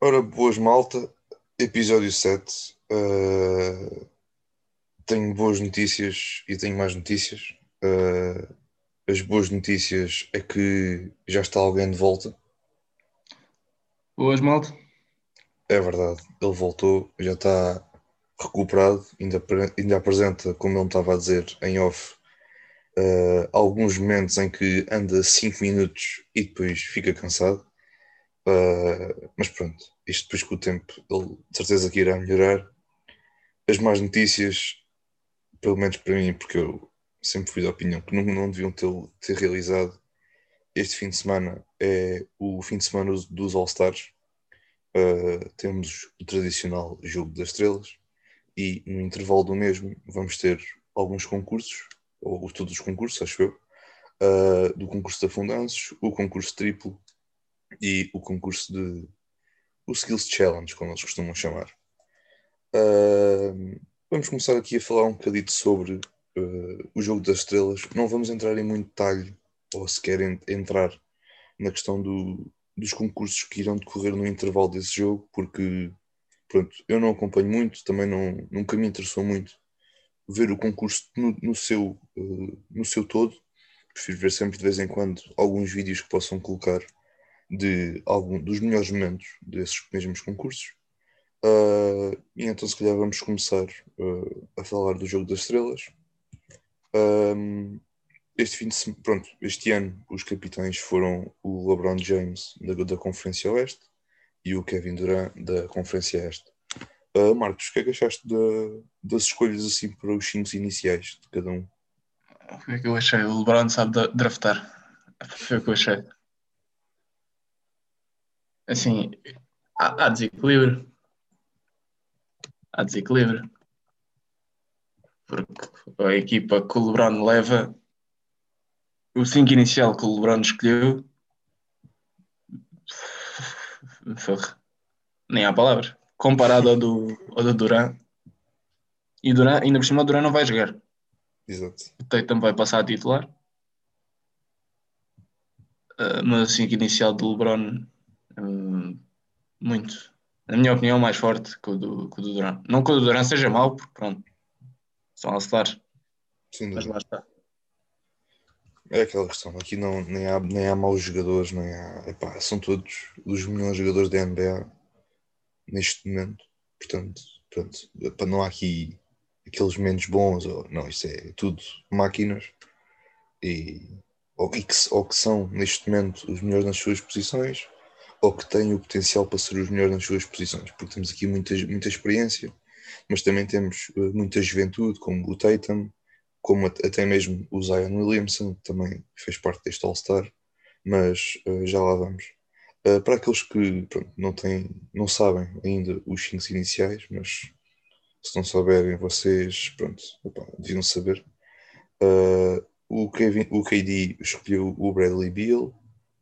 Ora, boas malta, episódio 7. Uh, tenho boas notícias e tenho mais notícias. Uh, as boas notícias é que já está alguém de volta. Boas, malta. É verdade, ele voltou, já está recuperado, ainda, ainda apresenta, como ele estava a dizer em off, uh, alguns momentos em que anda 5 minutos e depois fica cansado. Uh, mas pronto, isto depois com o tempo, ele de certeza que irá melhorar. As más notícias, pelo menos para mim, porque eu sempre fui da opinião que não, não deviam ter, ter realizado este fim de semana, é o fim de semana dos All-Stars. Uh, temos o tradicional Jogo das Estrelas e no intervalo do mesmo vamos ter alguns concursos, ou todos os concursos, acho eu, uh, do concurso de afundanços, o concurso triplo e o concurso de o Skills Challenge, como eles costumam chamar. Uh, vamos começar aqui a falar um bocadito sobre uh, o jogo das estrelas. Não vamos entrar em muito detalhe, ou sequer entrar na questão do, dos concursos que irão decorrer no intervalo desse jogo, porque pronto, eu não acompanho muito, também não, nunca me interessou muito ver o concurso no, no seu, uh, no seu todo. Prefiro ver sempre de vez em quando alguns vídeos que possam colocar de algum dos melhores momentos desses mesmos concursos. Uh, e então, se calhar, vamos começar uh, a falar do Jogo das Estrelas. Um, este fim de pronto, este ano os capitães foram o LeBron James da, da Conferência Oeste e o Kevin Durant da Conferência Este. Uh, Marcos, o que é que achaste da, das escolhas assim para os cinco iniciais de cada um? O que é que eu achei? O LeBron sabe draftar. Foi o que eu achei assim, há, há desequilíbrio. Há desequilíbrio. Porque a equipa que o LeBron leva, o 5 inicial que o LeBron escolheu, nem há palavras. Comparado ao do, ao do Duran. E Duran, ainda por cima o Duran não vai jogar. Exato. O Tatum vai passar a titular. Uh, mas assim que inicial do LeBron Hum, muito. Na minha opinião, mais forte que o do, que o do Durant. Não que o do Durant seja mau, porque pronto, são all-stars. Mas lá está. É aquela questão, aqui não, nem, há, nem há maus jogadores, nem há. Epá, são todos os melhores jogadores da NBA neste momento. Portanto, pronto, epá, não há aqui aqueles menos bons, ou, não, isto é tudo máquinas e, ou, e que, ou que são neste momento os melhores nas suas posições ou que têm o potencial para ser os melhores nas suas posições, porque temos aqui muita, muita experiência, mas também temos uh, muita juventude, como o Tatum, como até mesmo o Zion Williamson, que também fez parte deste All-Star, mas uh, já lá vamos. Uh, para aqueles que pronto, não, têm, não sabem ainda os 5 iniciais, mas se não souberem vocês, pronto, opa, deviam saber. o, Kevin, o KD escolheu o Bradley Beal,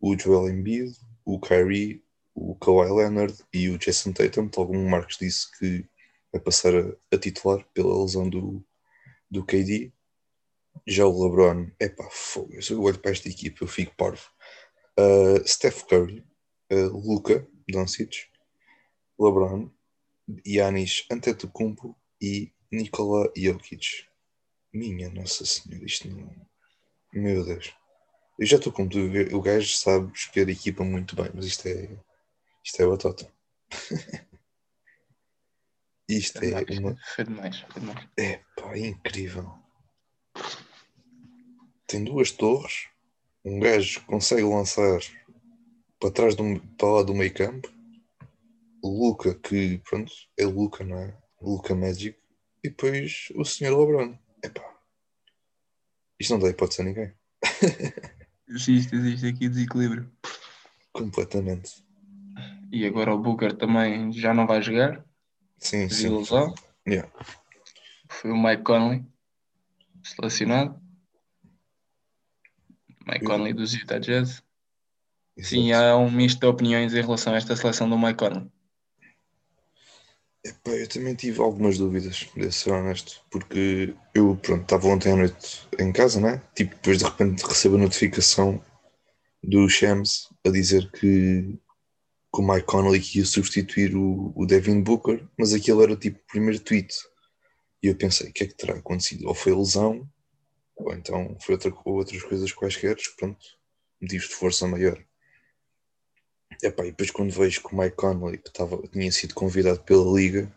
o Joel Embiid, o Kyrie, o Kawhi Leonard e o Jason Tatum, tal como o Marcos disse que vai passar a, a titular pela lesão do, do KD. Já o LeBron, é pá, fogo, eu olho para esta equipa, eu fico parvo. Uh, Steph Curry, uh, Luca Doncic, LeBron, Yanis Antetokounmpo e Nikola Jokic. Minha Nossa Senhora, isto não... Meu Deus. Eu já estou com tudo. O gajo sabe escolher equipa muito bem, mas isto é. Isto é batota. isto foi é mais, uma. Foi demais, foi demais. É pá, é incrível. Tem duas torres. Um gajo consegue lançar para trás do, para lá do meio campo. Luca, que pronto, é Luca, não é? Luca Magic. E depois o Sr. LeBron. Epá. Isto não dá hipótese a ninguém. Existe, existe aqui desequilíbrio. Completamente. E agora o Booker também já não vai jogar. Sim, sim. Ilusão. Yeah. Foi o Mike Conley selecionado. Mike Eu- Conley dos Utah Jazz. Exato. Sim, há um misto de opiniões em relação a esta seleção do Mike Conley. Epá, eu também tive algumas dúvidas, de ser honesto, porque eu, pronto, estava ontem à noite em casa, né? Tipo, depois de repente recebo a notificação do Shams a dizer que o Mike Connolly ia substituir o, o Devin Booker, mas aquele era tipo o primeiro tweet. E eu pensei, o que é que terá acontecido? Ou foi lesão, ou então foi outra, outras coisas quaisquer, pronto, motivos de força maior. E depois quando vejo que o Mike Conley tava, tinha sido convidado pela Liga,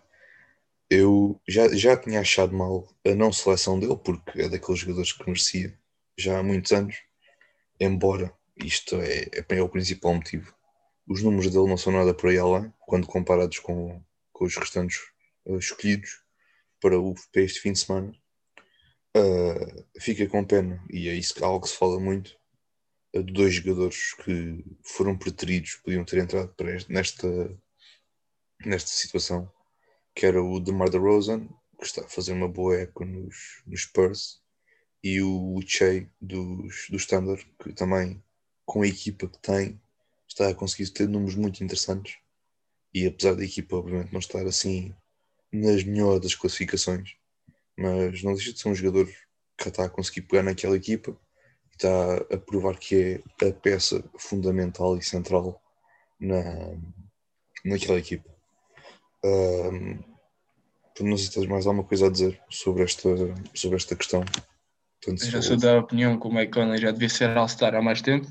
eu já, já tinha achado mal a não seleção dele, porque é daqueles jogadores que merecia já há muitos anos, embora isto é, é, é o principal motivo. Os números dele não são nada por aí além, quando comparados com, com os restantes uh, escolhidos para, o, para este fim de semana. Uh, fica com pena, e é isso algo que se fala muito, dois jogadores que foram preteridos, podiam ter entrado para este, nesta, nesta situação, que era o DeMar DeRozan, que está a fazer uma boa época nos, nos Spurs, e o Che dos, do Standard, que também, com a equipa que tem, está a conseguir ter números muito interessantes. E apesar da equipa, obviamente, não estar assim nas melhores das classificações, mas não deixa de ser um jogador que está a conseguir pegar naquela equipa está a provar que é a peça fundamental e central na, naquela equipa. Um, não sei se tens mais alguma coisa a dizer sobre esta, sobre esta questão. Portanto, eu sou da opinião que o Conley já devia ser All-Star há mais tempo.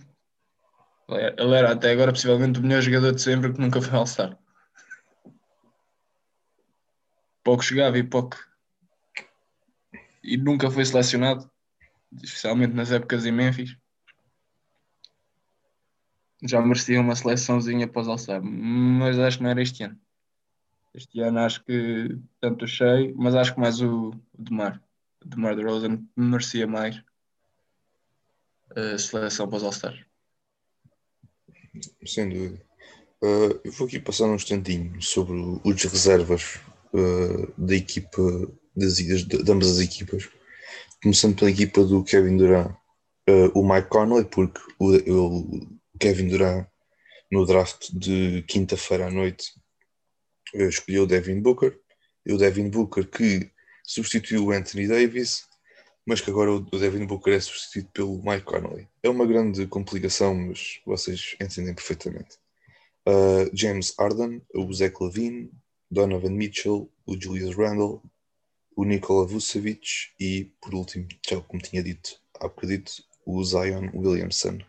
Ele era até agora possivelmente o melhor jogador de sempre que nunca foi All-Star. Pouco chegava e pouco. E nunca foi selecionado especialmente nas épocas em Memphis, já merecia uma seleçãozinha para os All-Star, mas acho que não era este ano. Este ano acho que tanto achei, mas acho que mais o, Demar, o Demar de Rosen merecia mais a seleção para os All-Stars. Sem dúvida. Uh, eu vou aqui passar um instantinho sobre os reservas uh, da equipa das, de, de ambas as equipas começando pela equipa do Kevin Durant, uh, o Mike Conley, porque o, o, Kevin Durant no draft de quinta-feira à noite uh, escolheu o Devin Booker, e o Devin Booker que substituiu o Anthony Davis, mas que agora o, o Devin Booker é substituído pelo Mike Conley. É uma grande complicação, mas vocês entendem perfeitamente. Uh, James Arden, o Zach Levine, Donovan Mitchell, o Julius Randle, o Nikola Vucevic e, por último, já como tinha dito há bocadito, o Zion Williamson.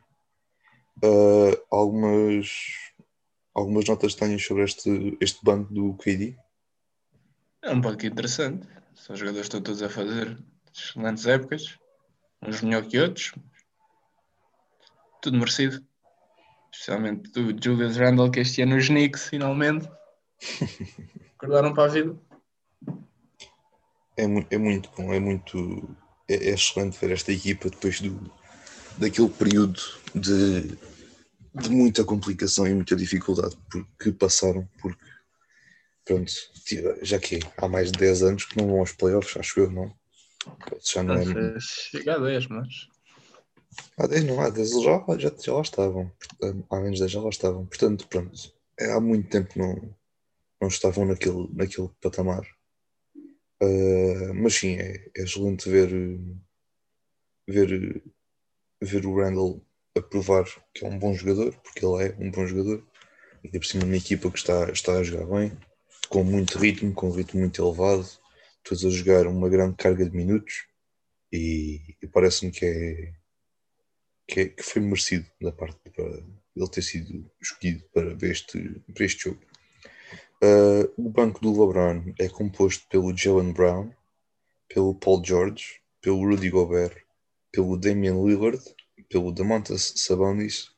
Uh, algumas, algumas notas tenho sobre este, este banco do KD? É um banco interessante. São jogadores que estão todos a fazer excelentes épocas, uns melhor que outros. Tudo merecido. Especialmente do Julius Randle, que este ano os Knicks finalmente acordaram para a vida é, é muito bom, é muito é, é, excelente ver esta equipa depois do, daquele período de, de muita complicação e muita dificuldade que passaram, porque pronto, já que há mais de 10 anos que não vão aos playoffs, acho eu, não? Já não é... Chega a 10, mas. Há 10 não, há 10 já, já, já lá estavam. Há menos 10 já lá estavam. Portanto, pronto, é, há muito tempo não, não estavam naquele, naquele patamar. Uh, mas sim, é, é excelente ver, ver, ver o Randall a provar que é um bom jogador, porque ele é um bom jogador, e por cima uma equipa que está, está a jogar bem, com muito ritmo, com um ritmo muito elevado, todos a jogar uma grande carga de minutos, e, e parece-me que é, que, é, que foi merecido da parte para ele ter sido escolhido para, este, para este jogo. Uh, o banco do LeBron é composto pelo Jalen Brown, pelo Paul George, pelo Rudy Gobert, pelo Damian Lillard, pelo Damontas Sabonis,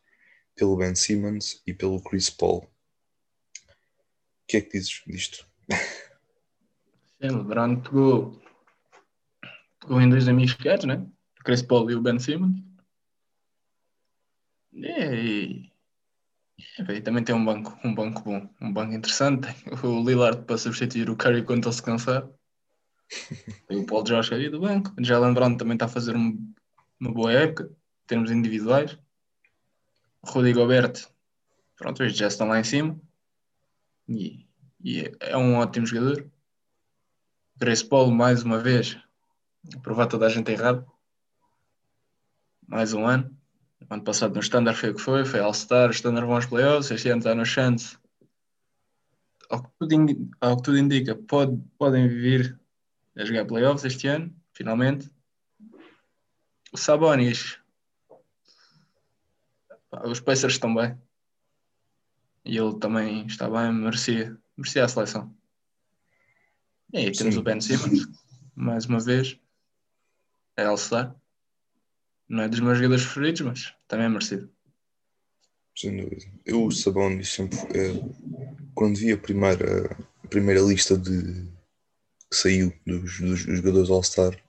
pelo Ben Simmons e pelo Chris Paul. O que é que dizes disto? Sim, LeBron pegou, pegou em dois amigos queres, né? O Chris Paul e o Ben Simmons. E e também tem um banco, um banco bom, um banco interessante. O Lillard para substituir o Curry quando ele se cansar. Tem o Paul George aí do banco. O Jalen Brown também está a fazer um, uma boa época, em termos individuais. O Rudy Gobert, pronto, já estão lá em cima. E, e é um ótimo jogador. Grace Paul, mais uma vez, provar toda a gente errado. Mais um ano. Ano passado no Standard foi o que foi, foi All-Star, o Standard vão aos playoffs, este ano está no chance. Ao que tudo, indi- ao que tudo indica, pode, podem vir a jogar playoffs este ano, finalmente. O Sabonis, os Pacers estão bem. E ele também está bem, merecia, merecia a seleção. E aí temos Sim. o Ben Simmons, mais uma vez. É All-Star. Não é dos meus jogadores preferidos, mas também é merecido. Sem dúvida. Eu, o Sabonis, sempre. é, quando vi a primeira, a primeira lista de que saiu dos, dos jogadores All-Star,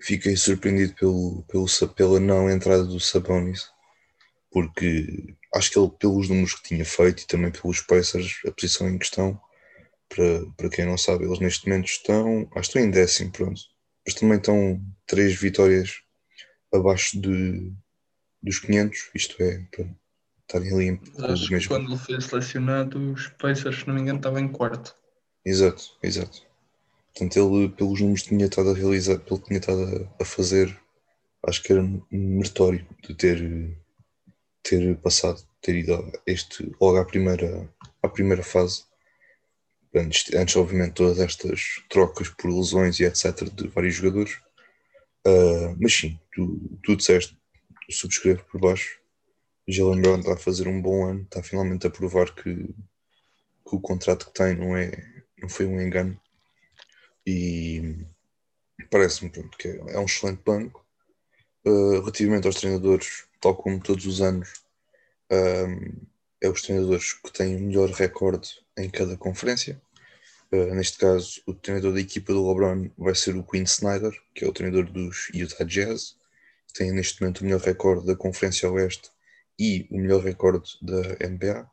fiquei surpreendido pelo, pelo, pela não entrada do Sabonis, porque acho que ele, pelos números que tinha feito e também pelos Pacers, a posição em questão, para, para quem não sabe, eles neste momento estão, acho que estão em décimo, pronto, mas também estão três vitórias abaixo de, dos 500, isto é, para estarem ali em acho que mesmo. quando ele foi selecionado, os Pacers, se não me engano, estavam em quarto. Exato, exato. Portanto, ele, pelos números que tinha estado a realizar, pelo que tinha estado a, a fazer, acho que era meritório de ter, ter passado, ter ido a este, logo à primeira, à primeira fase. Antes, antes, obviamente, todas estas trocas por lesões e etc. de vários jogadores. Ah, mas sim, tu, tu disseste, subscrevo por baixo. Jalen Brown está a fazer um bom ano, está finalmente a provar que, que o contrato que tem não, é, não foi um engano. E parece-me que é, é um excelente banco. Uh, relativamente aos treinadores, tal como todos os anos, um, é os treinadores que têm o melhor recorde em cada conferência. Uh, neste caso, o treinador da equipa do LeBron vai ser o Quinn Snyder, que é o treinador dos Utah Jazz, que tem neste momento o melhor recorde da Conferência Oeste e o melhor recorde da NBA.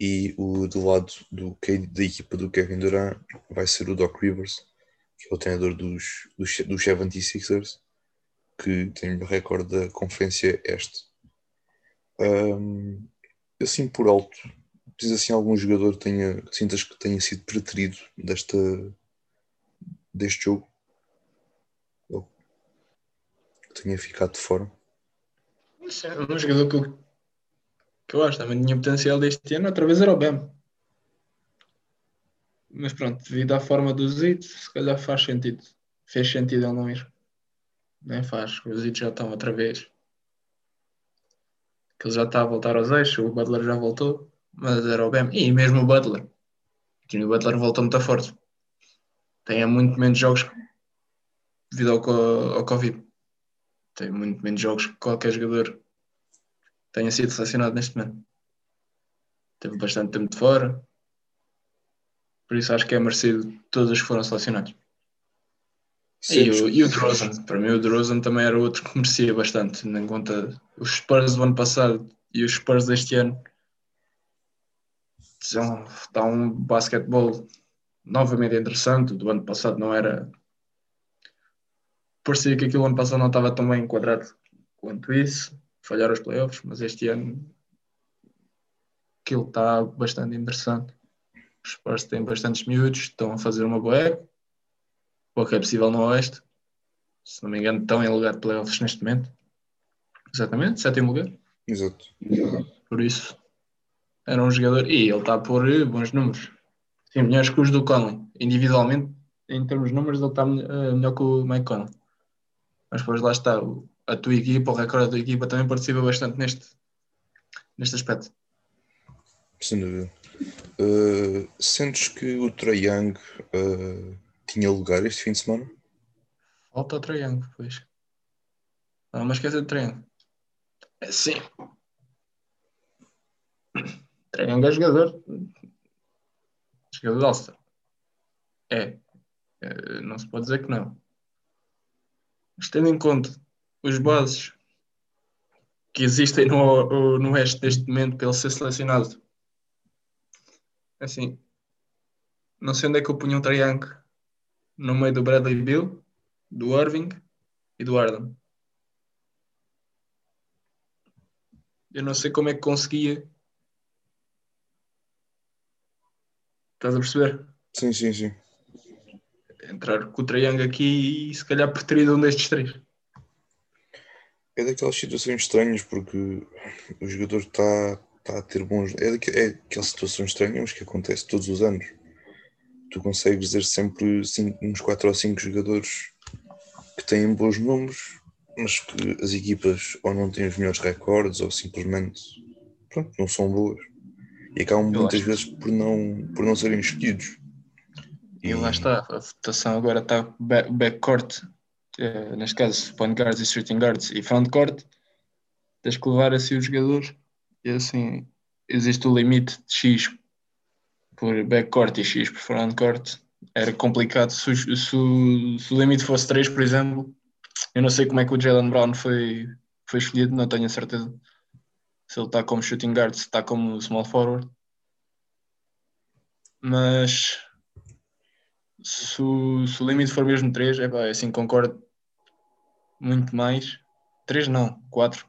E o do lado do, da equipa do Kevin Durant vai ser o Doc Rivers, que é o treinador dos, dos, dos 76ers, que tem o recorde da Conferência Este. Ahm, assim por alto, diz assim algum jogador que, tenha, que sintas que tenha sido preterido desta, deste jogo? Ou que tenha ficado de fora? Um jogador que eu, que eu acho também tinha potencial deste ano, outra vez era o Bam. Mas pronto, devido à forma do Zito, se calhar faz sentido. Fez sentido ele não ir. Nem faz, os Zito já estão outra vez. Que ele já está a voltar aos eixos, o Butler já voltou, mas era o Bam. E mesmo o Butler. O Butler voltou muito forte. Tem muito menos jogos devido ao, ao Covid. Tem muito menos jogos que qualquer jogador tenha sido selecionado neste momento. Teve bastante tempo de fora. Por isso acho que é merecido todos os que foram selecionados. E Sentes o, e o para mim o Drozan também era outro que merecia bastante, tendo em conta os Spurs do ano passado e os Spurs deste ano. São, está um basquetebol novamente interessante. O do ano passado não era. Parecia que aquilo ano passado não estava tão bem enquadrado quanto isso. Falharam os playoffs, mas este ano aquilo está bastante interessante. Os Spurs têm bastantes miúdos, estão a fazer uma boa época. O que é possível no Oeste. Se não me engano, estão em lugar de playoffs neste momento. Exatamente, sétimo lugar. Exato. Por isso, era um jogador. E ele está a pôr eh, bons números. Sim, melhores que os do Conley. Individualmente, em termos de números, ele está eh, melhor que o Mike Conley. Mas depois lá está. A tua equipa, o recorde da tua equipa também participa bastante neste, neste aspecto. Sem dúvida. Uh, sentes que o Trae Young uh, tinha lugar este fim de semana? Falta o Triângulo, pois. Não, mas esquece do Triângulo. É sim. Triângulo é jogador. Jogador de All-Star. É. É, Não se pode dizer que não. Mas tendo em conta os bases que existem no, no Oeste neste momento para ser selecionado, assim, não sei onde é que eu punha um triângulo no meio do Bradley Bill, do Irving e do Arden. Eu não sei como é que conseguia. Estás a perceber? Sim, sim, sim. Entrar com o triângulo aqui e se calhar preterido um destes três. É daquelas situações estranhas porque o jogador está tá a ter bons. É, daque, é aquelas situações estranhas que acontece todos os anos. Tu consegues dizer sempre cinco, uns 4 ou 5 jogadores que têm bons números, mas que as equipas ou não têm os melhores recordes ou simplesmente pronto, não são boas. E acabam muitas acho- vezes por não, por não serem escolhidos. E lá está, a votação agora está back- backcourt, eh, neste caso point guards e shooting guards e frontcourt, tens que levar assim os jogadores e assim existe o limite de X por backcourt e X por frontcourt. Era complicado se, o- se se o limite fosse 3, por exemplo. Eu não sei como é que o Jalen Brown foi, foi escolhido, não tenho a certeza. Se ele está como shooting guard, se está como small forward. Mas se o, se o limite for mesmo 3, é pá, assim concordo muito mais. 3 não, 4.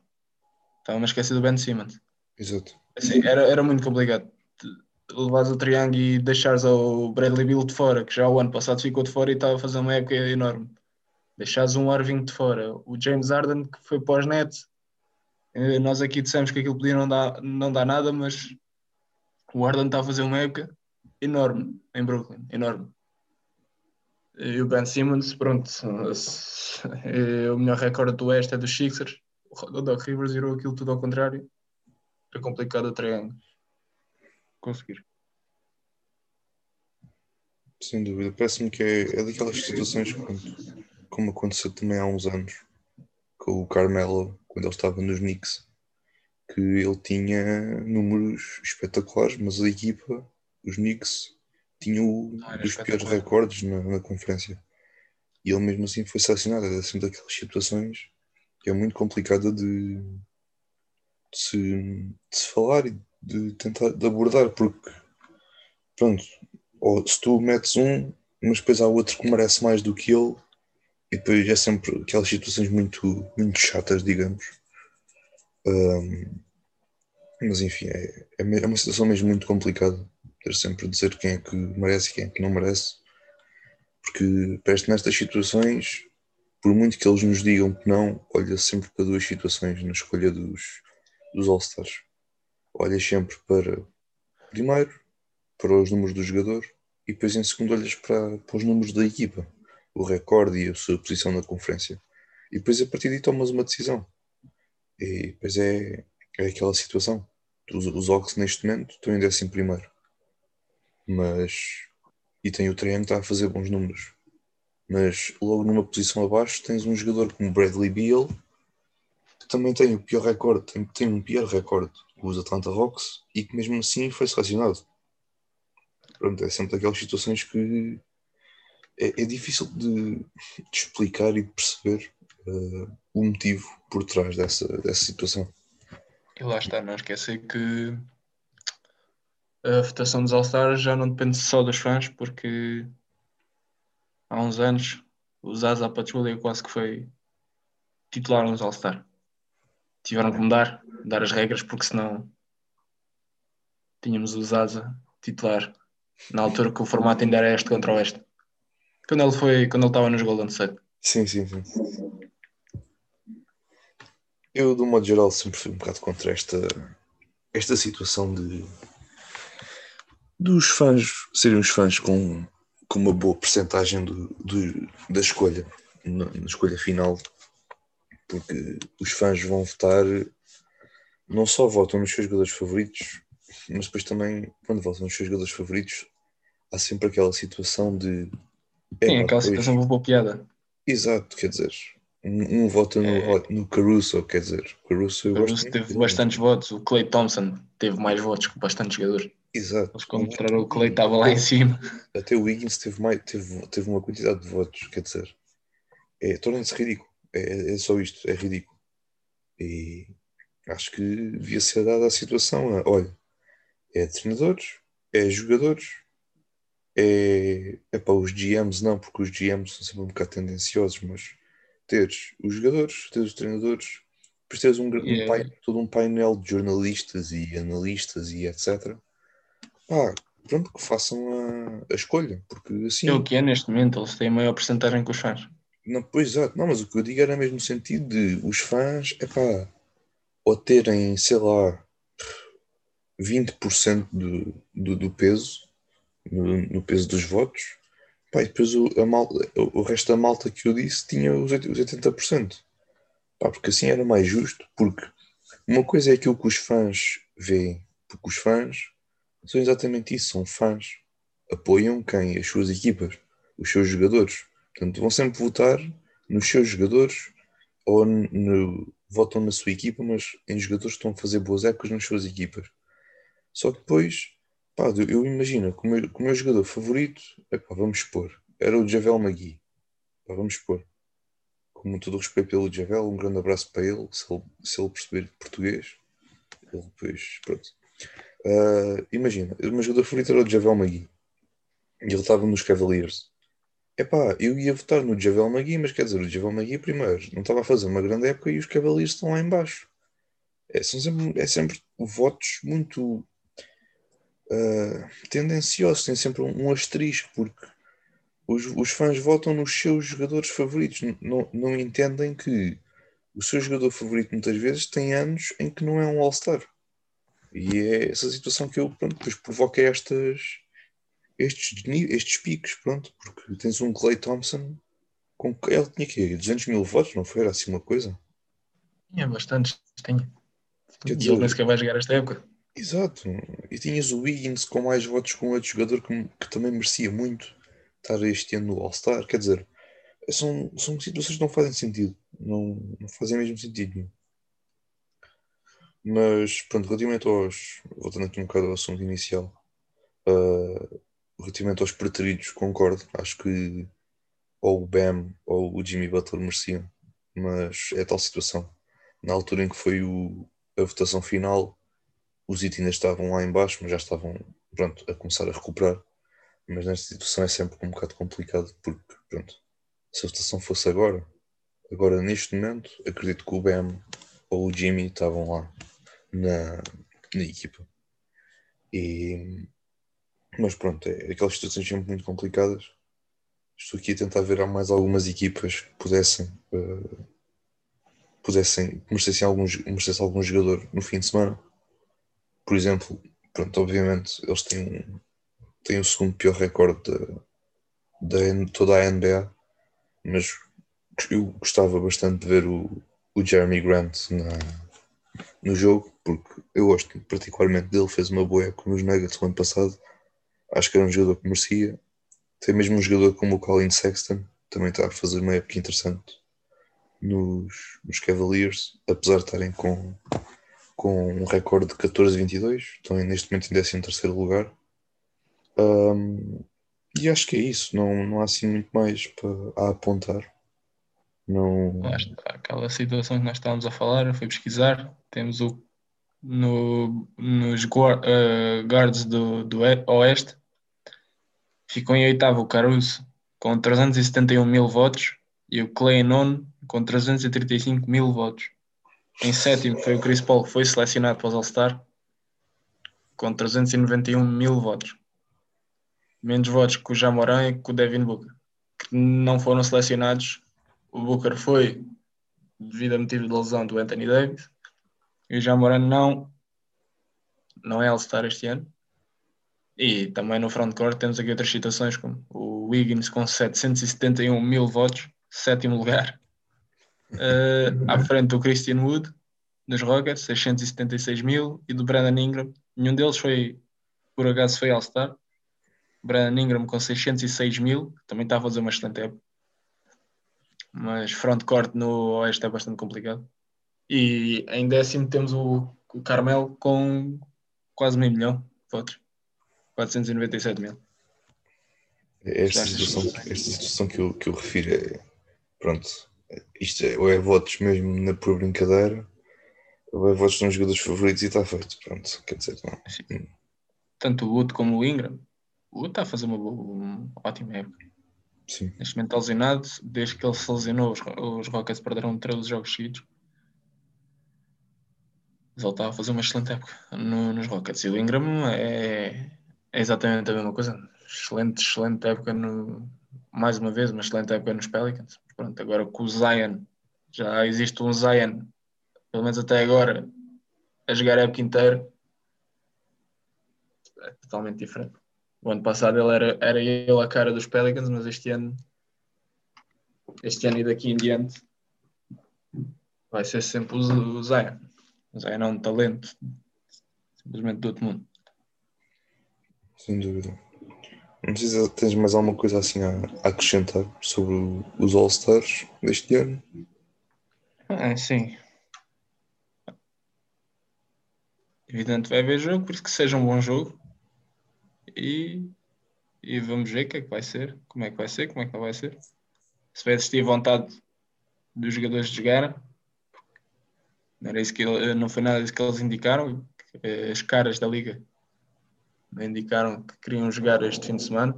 Estava-me a esquecer do Ben Simmons. Exato. Assim, era, era muito complicado. Levares o triângulo e deixares o Bradley Bill de fora, que já o ano passado ficou de fora e estava a fazer uma época enorme. Deixares um Irving de fora, o James Harden que foi. Eh, Nós aqui dissemos que aquilo podia não dar, não dar nada, mas o Harden está a fazer uma época enorme em Brooklyn, enorme. E o Ben Simmons, pronto, é o melhor recorde do Oeste é dos Sixers. O Doc Rivers virou aquilo tudo ao contrário. É complicado o triângulo. Conseguir. Sem dúvida. Parece-me que é, é daquelas situações como, como aconteceu também há uns anos com o Carmelo, quando ele estava nos Knicks, que ele tinha números espetaculares, mas a equipa, os Knicks, tinham era os piores recordes na, na conferência. E ele mesmo assim foi selecionado. É assim daquelas situações que é muito complicada de, de se, de se falar e de tentar de abordar, porque pronto, ou se tu metes um, mas depois há outro que merece mais do que ele, e depois é sempre aquelas situações muito, muito chatas, digamos. Ahm, mas enfim, é, é é uma situação mesmo muito complicada. Ter sempre a dizer quem é que merece e quem é que não merece. Porque parece nestas situações, por muito que eles nos digam que não, olha sempre para duas situações na escolha dos, dos All-Stars. Olha sempre para, primeiro, para os números do jogador e depois em segundo olhas para, para os números da equipa, o recorde e a sua posição na conferência. E depois a partir daí tomas uma decisão. E depois é, é aquela situação. Os, os Hawks neste momento estão em décimo primeiro. Mas e tem o Triângulo está a fazer bons números. Mas logo numa posição abaixo tens um jogador como Bradley Beal que também tem o pior recorde, tem, tem um pior recorde com os Atlanta Hawks e que mesmo assim foi selecionado. Pronto, é sempre daquelas situações que é, é difícil de, de explicar e de perceber eh, o motivo por trás dessa, dessa situação. E lá está, não esquecer que a votação dos All-Stars já não depende só dos fãs, porque há uns anos o Zaza Pachulia quase que foi titular nos All-Star. Tiveram que mudar, mudar as regras, porque senão tínhamos o Zaza titular na altura que o formato ainda era este contra o este. Quando ele foi, quando ele estava nos Golden State. Sim, sim, sim. Eu, de um modo geral, sempre fui um bocado contra esta, esta situação de dos fãs serem os fãs com, com uma boa percentagem do, do- da escolha, na, na escolha final, porque os fãs vão votar, não só votam nos seus jogadores favoritos, mas depois também, quando votam nos seus jogadores favoritos, há sempre aquela situação de. Sim, "Epá, aquela situação boa piada. Exato, quer dizer, um, um vota no, É. no Caruso, quer dizer, Caruso eu Caruso muito teve dele. bastantes votos, o Clay Thompson teve mais votos que bastantes jogadores. Exato. Eles quando mostraram o Clay estava lá em cima. Até o Wiggins teve, mais, teve, teve uma quantidade de votos, quer dizer, é, torna-se ridículo. É, é só isto, é ridículo. E acho que devia ser dada a situação. olha, é treinadores, é jogadores, é, é para os GMs, não, porque os GMs são sempre um bocado tendenciosos, mas teres os jogadores, teres os treinadores, depois teres um, gra- um Yeah. pai- todo um painel de jornalistas e analistas e etc. Pá, pronto, que façam a, a escolha, porque assim. É o que é neste momento, eles têm maior porcentagem que os fãs. Não, pois exato, não, mas o que eu digo era mesmo no sentido de os fãs, é pá, ou terem, sei lá, 20% do, do, do peso, no, no, peso dos votos, pá, e depois o, a mal, o resto da malta que eu disse tinha os 80%. Pá, porque assim era mais justo, porque uma coisa é aquilo que os fãs veem, porque os fãs são exatamente isso, são fãs. Apoiam quem? As suas equipas, os seus jogadores. Portanto, vão sempre votar nos seus jogadores ou no, votam na sua equipa, mas em jogadores que estão a fazer boas épocas nas suas equipas. Só que depois, pá, eu imagino que o meu, que o meu jogador favorito, epá, vamos expor, era o Javel Magui. Pá, vamos expor. Com todo o respeito pelo Javel, um grande abraço para ele, se ele, se ele perceber português. Ele depois, pronto. Uh, imagina, o meu jogador favorito era o Javel Magui. E ele estava nos Cavaliers. Epá, eu ia votar no Javel Magui, mas quer dizer, o Javel Magui primeiro não estava a fazer uma grande época e os Cavaliers estão lá embaixo. É, são sempre, é sempre votos muito uh, tendenciosos, tem sempre um, um asterisco, porque os, os, fãs votam nos seus jogadores favoritos, não, não entendem que o seu jogador favorito muitas vezes tem anos em que não é um All-Star. E é essa situação que eu pronto, depois provoca estas estes, estes picos, pronto, porque tens um Clay Thompson com ele tinha que 200 mil votos, não foi? Era assim uma coisa? Tinha bastantes, tinha. E ele nem sequer vai jogar esta época. Exato, e tinhas o Wiggins com mais votos com outro jogador que, que também merecia muito estar este ano no All-Star, quer dizer, são, são situações que não fazem sentido, não, não fazem mesmo sentido Mas pronto, relativamente aos. Voltando aqui um bocado ao assunto inicial, uh, relativamente aos preteridos, concordo. Acho que ou o Bam ou o Jimmy Butler mereciam, mas é tal situação. Na altura em que foi o, a votação final, os It ainda estavam lá embaixo, mas já estavam pronto, a começar a recuperar. Mas nesta situação é sempre um bocado complicado, porque pronto, se a votação fosse agora, agora neste momento, acredito que o Bam ou o Jimmy estavam lá na, na equipa. E mas pronto, é aquelas situações sempre muito complicadas. Estou aqui a tentar ver mais algumas equipas que pudessem, uh, pudessem merecessem alguns, merecessem algum jogador no fim de semana. Por exemplo, pronto, obviamente eles têm, têm o segundo pior recorde de, de toda a NBA, mas eu gostava bastante de ver o, o Jeremy Grant na, no jogo, porque eu gosto particularmente dele, fez uma boa época nos Nuggets no ano passado acho que era um jogador que merecia. Tem mesmo um jogador como o Colin Sexton, também está a fazer uma época interessante nos, nos Cavaliers, apesar de estarem com, com um recorde de 14-22, estão neste momento em 13 lugar. Um, e acho que é isso, não, não há assim muito mais para, a apontar. Não... Aquela situação que nós estávamos a falar, eu fui pesquisar, temos o no, nos uh, guards do, do Oeste, Ficou em oitavo o Caruso, com 371 mil votos, e o Clay nono, com 335 mil votos. Em sétimo foi o Chris Paul, que foi selecionado para os All-Star, com 391 mil votos. Menos votos que o Jamoran e que o Devin Booker, que não foram selecionados. O Booker foi devido a motivo de lesão do Anthony Davis, e o Jamoran não, não é All-Star este ano. E também no frontcourt temos aqui outras citações, como o Wiggins com 771 mil votos, sétimo lugar. Uh, à frente do Christian Wood, dos Rockets, 676 mil, e do Brandon Ingram. Nenhum deles foi, por acaso, foi All-Star. Brandon Ingram com 606 mil, também está a fazer uma excelente época. Mas frontcourt no Oeste é bastante complicado. E em décimo temos o, o Carmel com quase meio milhão votos. 497 mil. Esta situação, esta situação que, eu, que eu refiro é. Pronto, isto é, ou é votos mesmo na pura brincadeira, ou é votos nos jogadores favoritos e está feito. Pronto, quer dizer, não. Sim. Tanto o Wood como o Ingram. O Wood está a fazer uma, uma ótima época. Sim. Neste momento está lesionado, desde que ele se lesionou, os, os Rockets perderam 13 jogos seguidos. Mas ele está a fazer uma excelente época no, nos Rockets. E o Ingram é, é exatamente a mesma coisa. Excelente, excelente época no. Mais uma vez, uma excelente época nos Pelicans. Pronto, agora com o Zion, já existe um Zion, pelo menos até agora, a jogar a época inteira, é totalmente diferente. O ano passado ele era, era ele a cara dos Pelicans, mas este ano, este ano e daqui em diante, vai ser sempre o Zion. O Zion é um talento simplesmente do outro mundo. Sem dúvida. Não sei se tens mais alguma coisa assim a, acrescentar sobre os All-Stars deste ano. Ah, sim. Evidente, vai haver jogo, por isso que seja um bom jogo. E, e vamos ver o que é que vai ser, como é que vai ser, como é que não vai ser. Se vai existir vontade dos jogadores de jogar, não, era isso que, não foi nada disso que eles indicaram, as caras da liga indicaram que queriam jogar este fim de semana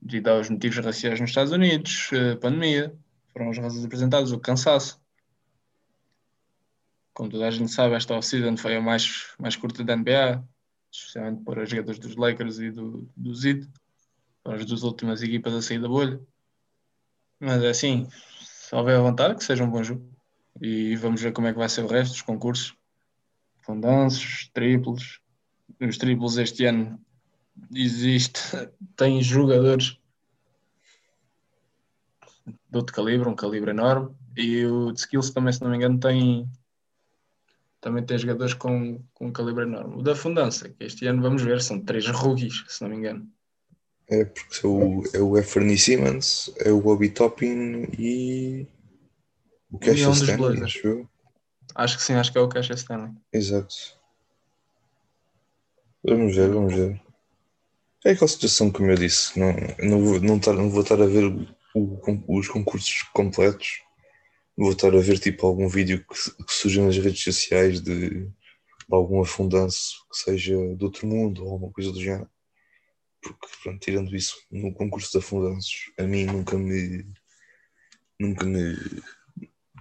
devido aos motivos raciais nos Estados Unidos, pandemia, foram as razões apresentadas, o cansaço. Como toda a gente sabe, esta off-season foi a mais, mais curta da NBA, especialmente para os jogadores dos Lakers e do, do Zid, para as duas últimas equipas a sair da bolha. Mas é assim, se houver vontade, que seja um bom jogo. E vamos ver como é que vai ser o resto dos concursos. Fundanços, triplos, os triplos este ano existe, tem jogadores de outro calibre, um calibre enorme, e o de skills também, se não me engano, tem também tem jogadores com, com um calibre enorme. O da Fundança, que este ano vamos ver, são três rookies, se não me engano. É, porque é o, é o Efferny Simmons, é o Bobby Toppin e o Cash um Stanley, acho eu. Acho que sim, acho que é o Cash Stanley. Exato. Vamos ver, vamos ver. É aquela situação como eu disse, não, não, vou, não, tar, não vou estar a ver o, os concursos completos, vou estar a ver tipo algum vídeo que, que surja nas redes sociais de, de algum afundanço que seja do outro mundo ou alguma coisa do género. Porque, pronto, tirando isso, no concurso de afundanços, a mim nunca me. Nunca me.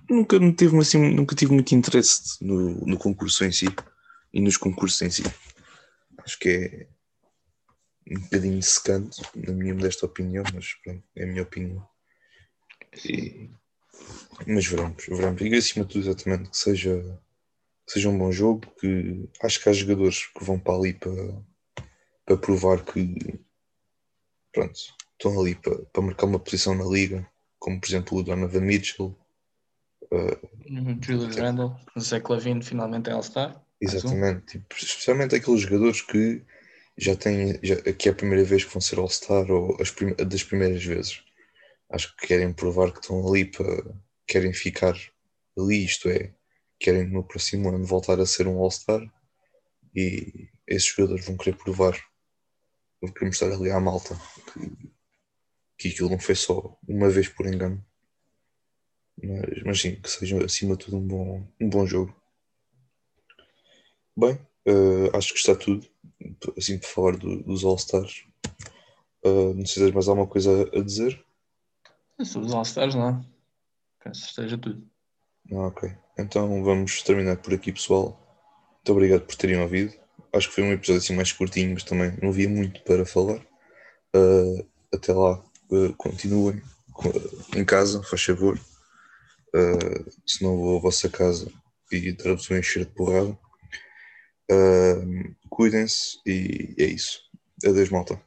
Nunca me tive, assim, nunca tive muito interesse no, no concurso em si e nos concursos em si. Acho que é um bocadinho secante, na minha modesta opinião, mas pronto, é a minha opinião. E, mas veremos, veremos. E acima de tudo, exatamente, que seja, que seja um bom jogo, que acho que há jogadores que vão para ali para, para provar que pronto, estão ali para, para marcar uma posição na liga, como por exemplo o Donovan Mitchell. Uh, Julius Randle, Zach Lavine finalmente é All-Star. Exatamente, tipo, especialmente aqueles jogadores que já têm, já, que é a primeira vez que vão ser All-Star ou as das primeiras vezes. Acho que querem provar que estão ali para, querem ficar ali, isto é, querem no próximo ano voltar a ser um All-Star e esses jogadores vão querer provar, vão querer mostrar ali à malta que, que aquilo não foi só uma vez por engano. Mas, mas sim, que seja acima de tudo um bom, um bom jogo. Bem, uh, acho que está tudo. Assim, para falar do, dos All-Stars. Uh, não sei se mais alguma coisa a dizer. Sobre os All-Stars, não. Penso que esteja tudo. Ah, ok. Então vamos terminar por aqui, pessoal. Muito obrigado por terem ouvido. Acho que foi um episódio assim mais curtinho, mas também não havia muito para falar. Uh, até lá, continuem em casa, faz favor. se não vou à vossa casa e um encher de porrada. Uh, Cuidem-se e é isso. Adeus, malta.